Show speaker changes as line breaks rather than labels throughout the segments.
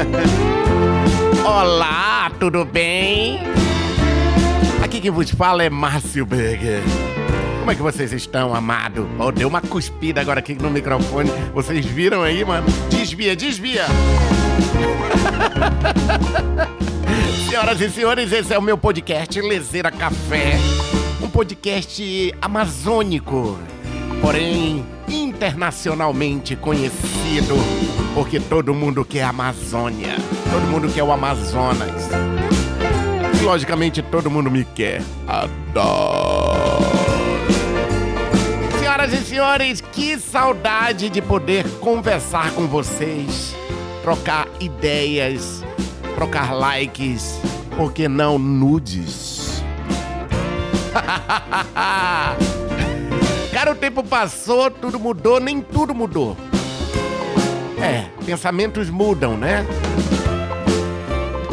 Olá! Tudo bem? Aqui que vos fala é Márcio Berger. Como é que vocês estão, amado? Oh, deu uma cuspida agora aqui no microfone. Vocês viram aí, mano? Desvia, desvia! Senhoras e senhores, esse é o meu podcast Lezeira Café. Um podcast amazônico, porém internacionalmente conhecido, porque todo mundo quer a Amazônia, todo mundo quer o Amazonas. E, logicamente, todo mundo me quer. Adoro. Senhoras e senhores, que saudade de poder conversar com vocês, trocar ideias, trocar likes, por que não nudes? Cara, o tempo passou, tudo mudou, nem tudo mudou. É, pensamentos mudam, né?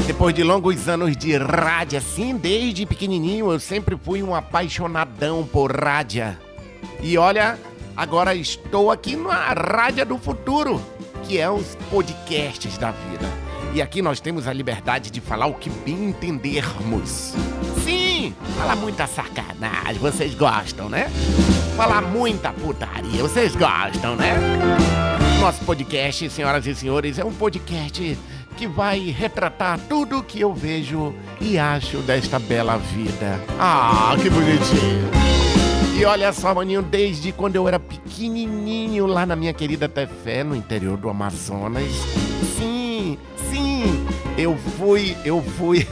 Depois de longos anos de rádio, assim, desde pequenininho, eu sempre fui um apaixonadão por rádio. E olha, agora estou aqui na rádio do futuro, que é os podcasts da vida. E aqui nós temos a liberdade de falar o que bem entendermos. Sim, falar muita sacanagem, vocês gostam, né? Falar muita putaria, vocês gostam, né? Nosso podcast, senhoras e senhores, é um podcast que vai retratar tudo que eu vejo e acho desta bela vida. Ah, que bonitinho! E olha só, maninho, desde quando eu era pequenininho lá na minha querida Tefé, no interior do Amazonas. Sim, sim, eu fui, eu fui,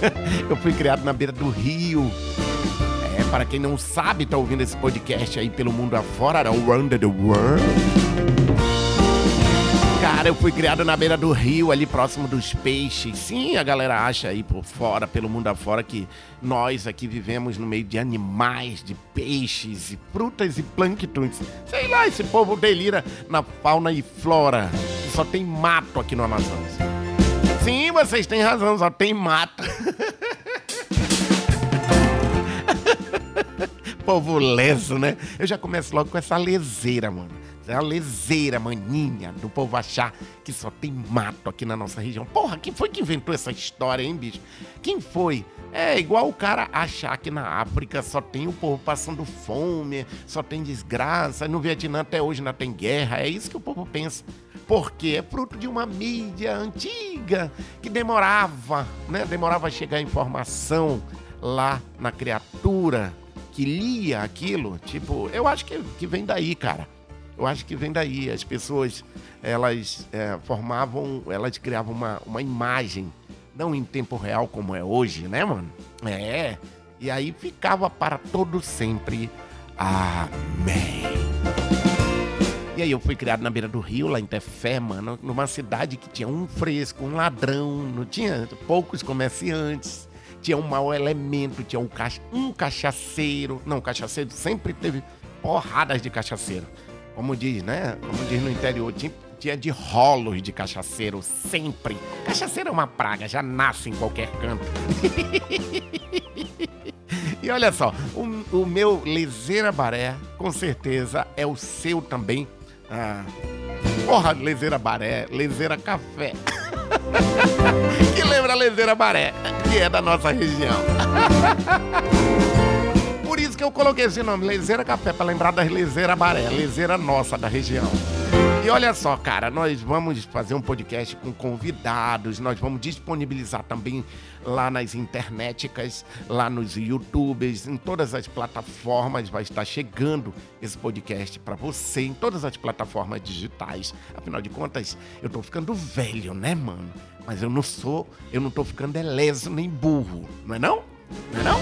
eu fui criado na beira do rio. Para quem não sabe, tá ouvindo esse podcast aí pelo mundo afora, around the world. Cara, eu fui criado na beira do rio, ali próximo dos peixes. Sim, a galera acha aí por fora, pelo mundo afora, que nós aqui vivemos no meio de animais, de peixes e frutas e plânctons. Sei lá, esse povo delira na fauna e flora. Só tem mato aqui no Amazonas. Sim, vocês têm razão, só tem mato. povo leso, né? Eu já começo logo com essa leseira, mano. É a leseira, maninha, do povo achar que só tem mato aqui na nossa região. Porra, quem foi que inventou essa história, hein, bicho? Quem foi? É igual o cara achar que na África só tem o povo passando fome, só tem desgraça. No Vietnã até hoje não tem guerra. É isso que o povo pensa. Porque é fruto de uma mídia antiga que demorava, né? Demorava a chegar a informação lá na criatura que lia aquilo. Tipo, eu acho que, que vem daí, cara. Eu acho que vem daí. As pessoas, elas é, formavam, elas criavam uma, uma imagem, não em tempo real como é hoje, né, mano? É. E aí ficava para todo sempre. Amém. E aí eu fui criado na beira do rio, lá em Tefé, mano, numa cidade que tinha um fresco, um ladrão, não tinha poucos comerciantes, tinha um mau elemento, tinha um, cach um cachaceiro. Não, cachaceiro sempre teve porradas de cachaceiro como diz, né? Como diz no interior, tinha, tinha de rolos de cachaceiro sempre. Cachaceiro é uma praga, já nasce em qualquer canto. e olha só, o, o meu Lezeira Baré, com certeza, é o seu também. Ah, porra, Lezeira Baré, Lezeira Café. que lembra Lezeira Baré, que é da nossa região. Por isso que eu coloquei esse nome, Lezeira Café, para lembrar das Lezeira Baré, Lezeira nossa da região. E olha só, cara, nós vamos fazer um podcast com convidados, nós vamos disponibilizar também lá nas internéticas, lá nos YouTubes, em todas as plataformas vai estar chegando esse podcast para você, em todas as plataformas digitais. Afinal de contas, eu tô ficando velho, né, mano? Mas eu não sou, eu não tô ficando leso nem burro, não é não? Não é não?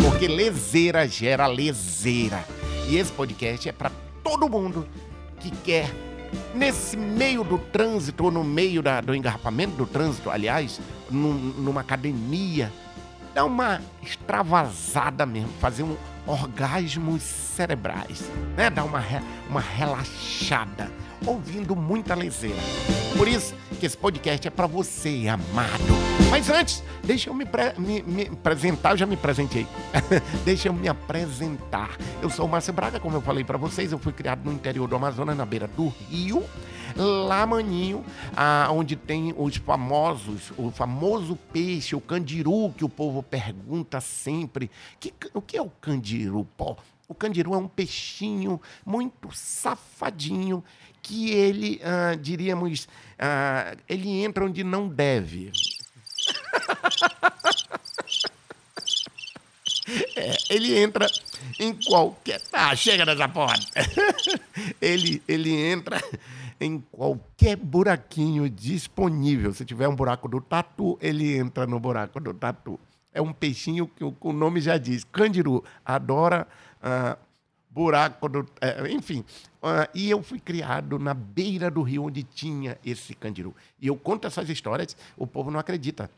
Porque leseira gera leseira. E esse podcast é para todo mundo que quer, nesse meio do trânsito, ou no meio da, do engarrafamento do trânsito, aliás, num, numa academia, dar uma extravasada mesmo, fazer um orgasmos cerebrais, né? Dar uma, uma relaxada, ouvindo muita leseira. Por isso que esse podcast é para você, amado. Mas antes, deixa eu me, me, me apresentar, eu já me apresentei. deixa eu me apresentar. Eu sou o Márcio Braga, como eu falei para vocês, eu fui criado no interior do Amazonas, na beira do rio. Lá, maninho, ah, onde tem os famosos, o famoso peixe, o candiru, que o povo pergunta sempre. Que, o que é o candiru? O candiru é um peixinho muito safadinho que ele, ah, diríamos, ah, ele entra onde não deve. É, ele entra em qualquer. Ah, chega dessa porra! ele, ele entra em qualquer buraquinho disponível. Se tiver um buraco do tatu, ele entra no buraco do tatu. É um peixinho que o nome já diz. Candiru adora ah, buraco do. É, enfim. Ah, e eu fui criado na beira do rio onde tinha esse candiru. E eu conto essas histórias, o povo não acredita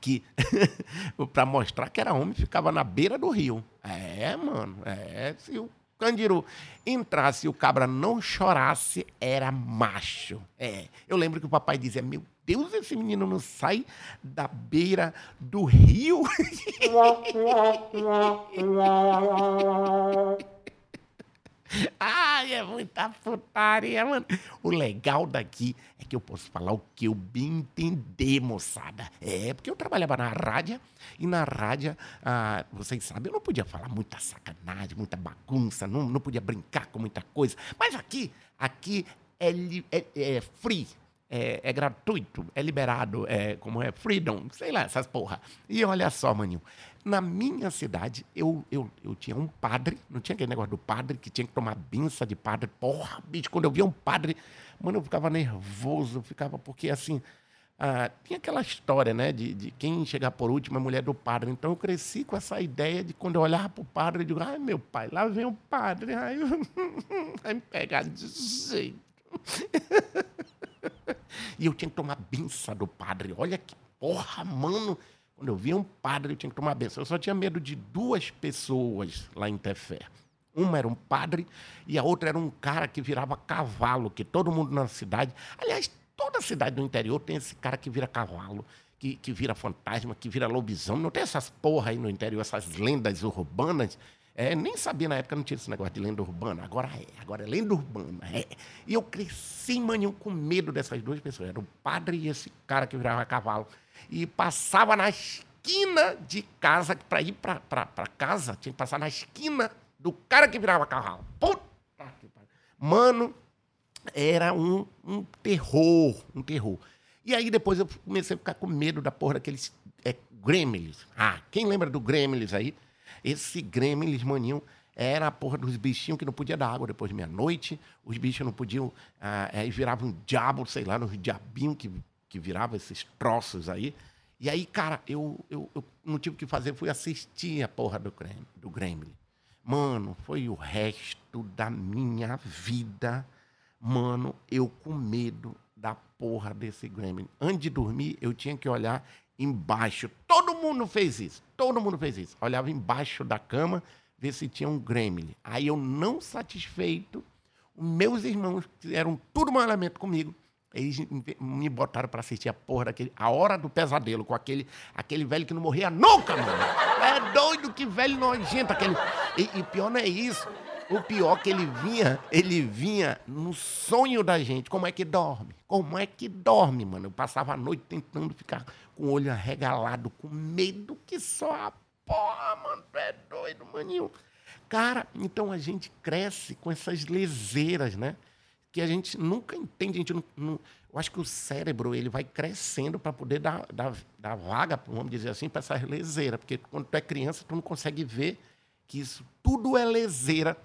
que para mostrar que era homem ficava na beira do rio. É, mano, é, se o Candiru entrasse e o cabra não chorasse, era macho. É, eu lembro que o papai dizia: "Meu Deus, esse menino não sai da beira do rio". Ai, é muita putaria, mano. O legal daqui é que eu posso falar o que eu bem entender, moçada. É, porque eu trabalhava na rádio e na rádio, ah, vocês sabem, eu não podia falar muita sacanagem, muita bagunça, não, não podia brincar com muita coisa. Mas aqui, aqui é, é, é free. É, é, gratuito, é liberado, é como é freedom, sei lá, essas porra. E olha só, maninho, na minha cidade, eu, eu, eu tinha um padre, não tinha aquele negócio do padre que tinha que tomar benção de padre. Porra, bicho, quando eu via um padre, mano, eu ficava nervoso, ficava, porque assim, ah, tinha aquela história, né, de, de quem chegar por último é mulher do padre. Então eu cresci com essa ideia de quando eu olhava para o padre, eu digo, ai meu pai, lá vem o padre, ai, vai me pegar de jeito. e eu tinha que tomar benção do padre. Olha que porra, mano. Quando eu via um padre, eu tinha que tomar benção. Eu só tinha medo de duas pessoas lá em Tefé. Uma era um padre e a outra era um cara que virava cavalo, que todo mundo na cidade. Aliás, toda cidade do interior tem esse cara que vira cavalo, que, que vira fantasma, que vira lobisomem. Não tem essas porra aí no interior, essas lendas urbanas. É, nem sabia na época, não tinha esse negócio de lenda urbana. Agora é, agora é lenda urbana. É. E eu cresci, maninho, com medo dessas duas pessoas. Era o padre e esse cara que virava cavalo e passava na esquina de casa, para ir para casa, tinha que passar na esquina do cara que virava cavalo. Puta que pariu. Mano, era um, um terror, um terror. E aí depois eu comecei a ficar com medo da porra daqueles é, gremlins. Ah, quem lembra do gremlins aí? Esse gremlins, maninho, era a porra dos bichinhos que não podia dar água depois de meia-noite. Os bichos não podiam... Ah, aí viravam um diabo, sei lá, uns diabinhos que que virava esses troços aí. E aí, cara, eu, eu, eu não tive o que fazer, fui assistir a porra do, do Gremlin. Mano, foi o resto da minha vida. Mano, eu com medo da porra desse Gremlin. Antes de dormir, eu tinha que olhar embaixo. Todo mundo fez isso. Todo mundo fez isso. Olhava embaixo da cama, ver se tinha um Gremlin. Aí eu, não satisfeito, meus irmãos, que eram tudo elemento comigo, eles me botaram para assistir a porra daquele. A Hora do Pesadelo, com aquele, aquele velho que não morria nunca, mano. É doido, que velho nojento aquele. E, e pior não é isso. O pior que ele vinha, ele vinha no sonho da gente. Como é que dorme? Como é que dorme, mano? Eu passava a noite tentando ficar com o olho arregalado, com medo que só a porra, mano. Tu é doido, maninho. Cara, então a gente cresce com essas leseiras, né? que a gente nunca entende. A gente não, não, eu acho que o cérebro ele vai crescendo para poder dar, dar, dar vaga, vamos dizer assim, para essa leseira. Porque quando tu é criança, tu não consegue ver que isso tudo é leseira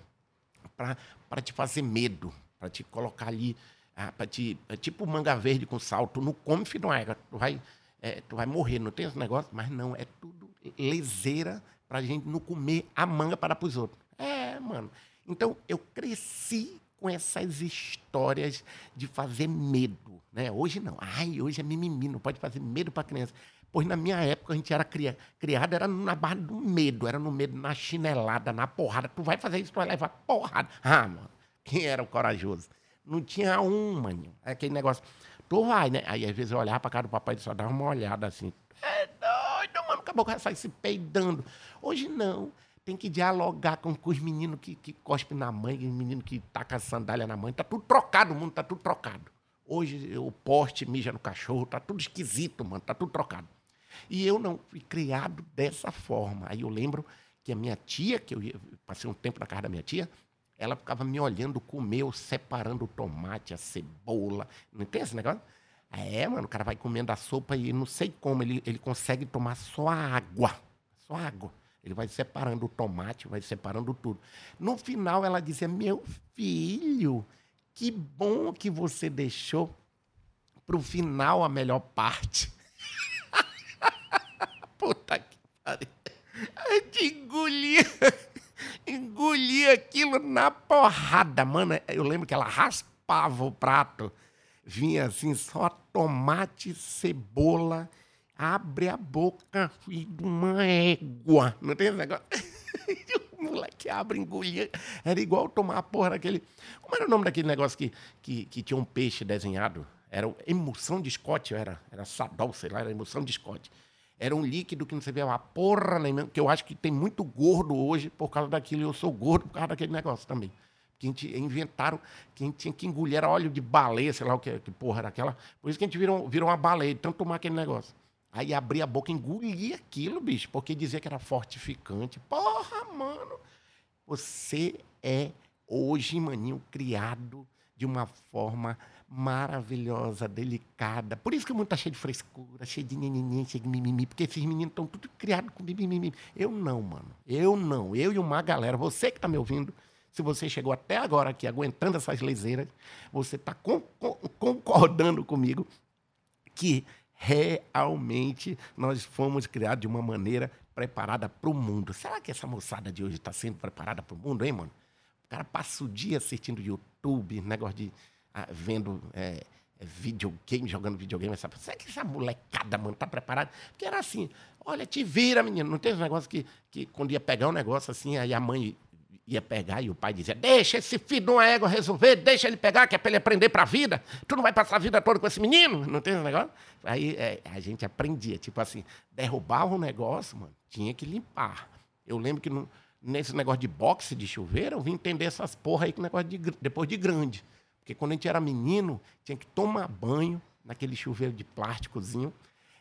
para te fazer medo, para te colocar ali, ah, para te. É tipo manga verde com sal. Tu não come, filho, não é. Tu vai, é, tu vai morrer, não tem esse negócio? Mas não, é tudo leseira para a gente não comer a manga para os outros. É, mano. Então, eu cresci com essas histórias de fazer medo. Né? Hoje não. Ai, hoje é mimimi, não pode fazer medo para criança. Pois na minha época a gente era cria, criado, era na barra do medo, era no medo, na chinelada, na porrada. Tu vai fazer isso, tu vai levar porrada. Ah, mano, quem era o corajoso? Não tinha um, mano. É aquele negócio. Tu vai, né? Aí às vezes eu olhava pra cara do papai e só dava uma olhada assim. É doido, mano, acabou que sai se peidando. Hoje não. tem que dialogar com, com os meninos que, que cospem na mãe, os meninos que tacam sandália na mãe. Tá tudo trocado, o mundo tá tudo trocado. Hoje o poste mija no cachorro, tá tudo esquisito, mano, tá tudo trocado. E eu não fui criado dessa forma. Aí eu lembro que a minha tia, que eu passei um tempo na casa da minha tia, ela ficava me olhando comer, eu separando o tomate, a cebola. Não tem esse negócio? É, mano, o cara vai comendo a sopa e não sei como ele, ele consegue tomar só água. Só água. Ele vai separando o tomate, vai separando tudo. No final, ela dizia: Meu filho, que bom que você deixou para o final a melhor parte. Puta que pariu. A gente engolia, engolia aquilo na porrada, mano. Eu lembro que ela raspava o prato, vinha assim, só tomate, cebola abre a boca, filho de uma égua. Não tem esse negócio? o moleque abre, engolia. Era igual tomar a porra daquele. Como era o nome daquele negócio que, que, que tinha um peixe desenhado? Era emulsão de Scott, era, era sadol, sei lá, era emulsão de Scott. Era um líquido que não sabia uma porra nem que eu acho que tem muito gordo hoje por causa daquilo, e eu sou gordo por causa daquele negócio também. Que a gente inventaram que a gente tinha que engolir era óleo de baleia, sei lá o que, que porra era aquela. Por isso que a gente virou, virou uma baleia, tanto tomar aquele negócio. Aí abria a boca, engolia aquilo, bicho, porque dizia que era fortificante. Porra, mano! Você é hoje, maninho, criado de uma forma maravilhosa, delicada. Por isso que o mundo tá cheio de frescura, cheio de nhenhenhen, cheio de mimimi, porque esses meninos estão tudo criados com mimimi. Eu não, mano. Eu não. Eu e uma galera, você que tá me ouvindo, se você chegou até agora aqui aguentando essas leseiras, você está concordando comigo que realmente nós fomos criados de uma maneira preparada para o mundo. Será que essa moçada de hoje está sendo preparada para o mundo, hein, mano? O cara passa o dia assistindo YouTube, negócio de. Ah, vendo é, videogame, jogando videogame. Essa, será que essa molecada, mano, tá preparada? Porque era assim: olha, te vira, menino. Não tem um negócio que, que quando ia pegar um negócio assim, aí a mãe ia pegar e o pai dizia: Deixa esse filho de uma égua resolver, deixa ele pegar, que é para ele aprender para a vida. Tu não vai passar a vida toda com esse menino? Não tem esse negócio? Aí é, a gente aprendia, tipo assim, derrubava um negócio, mano, tinha que limpar. Eu lembro que no, nesse negócio de boxe de chuveiro, eu vim entender essas porra aí com negócio de, depois de grande. Porque quando a gente era menino, tinha que tomar banho naquele chuveiro de plásticozinho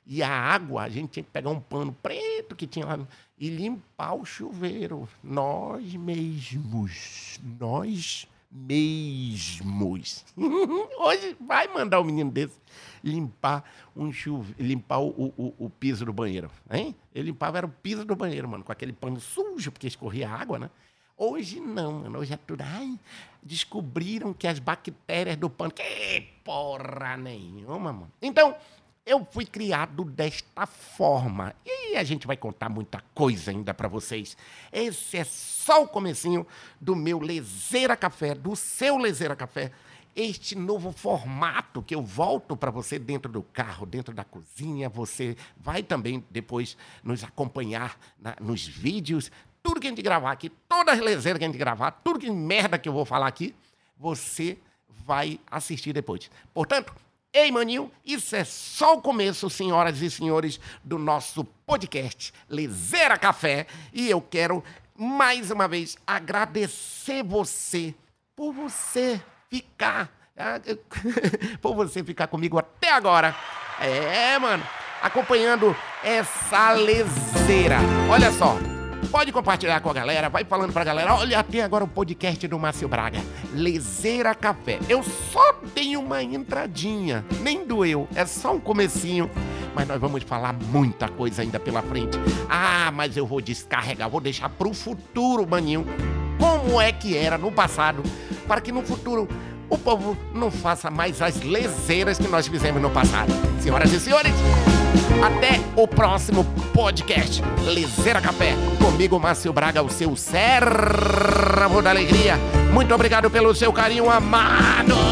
e a água, a gente tinha que pegar um pano preto que tinha lá e limpar o chuveiro. Nós mesmos. Nós mesmos. Hoje vai mandar um menino desse limpar um chuveiro, limpar o, o, o, piso do banheiro. Hein? Ele limpava era o piso do banheiro, mano, com aquele pano sujo, porque escorria água, né? Hoje não, mano. Hoje é tudo. Ai, descobriram que as bactérias do pano. Que porra nenhuma, mano. Então, eu fui criado desta forma. E a gente vai contar muita coisa ainda para vocês. Esse é só o comecinho do meu Lezeira Café, do seu Lezeira Café. Este novo formato que eu volto para você dentro do carro, dentro da cozinha. Você vai também depois nos acompanhar na, nos vídeos. Tudo que a gente gravar aqui, todas as lezeiras que a gente gravar, tudo que merda que eu vou falar aqui, você vai assistir depois. Portanto, Ei, maninho, isso é só o começo, senhoras e senhores, do nosso podcast Lezeira Café. E eu quero, mais uma vez, agradecer você por você ficar, ah, por você ficar comigo até agora. É, mano, acompanhando essa lezeira. Olha só, Pode compartilhar com a galera, vai falando pra galera. Olha, tem agora o podcast do Márcio Braga, Lezeira Café. Eu só tenho uma entradinha, nem doeu, é só um comecinho. Mas nós vamos falar muita coisa ainda pela frente. Ah, mas eu vou descarregar, vou deixar pro futuro, maninho. Como é que era no passado, para que no futuro o povo não faça mais as lezeiras que nós fizemos no passado. Senhoras e senhores, até o próximo podcast Liseira Café. Comigo, Márcio Braga, o seu servo da alegria. Muito obrigado pelo seu carinho amado.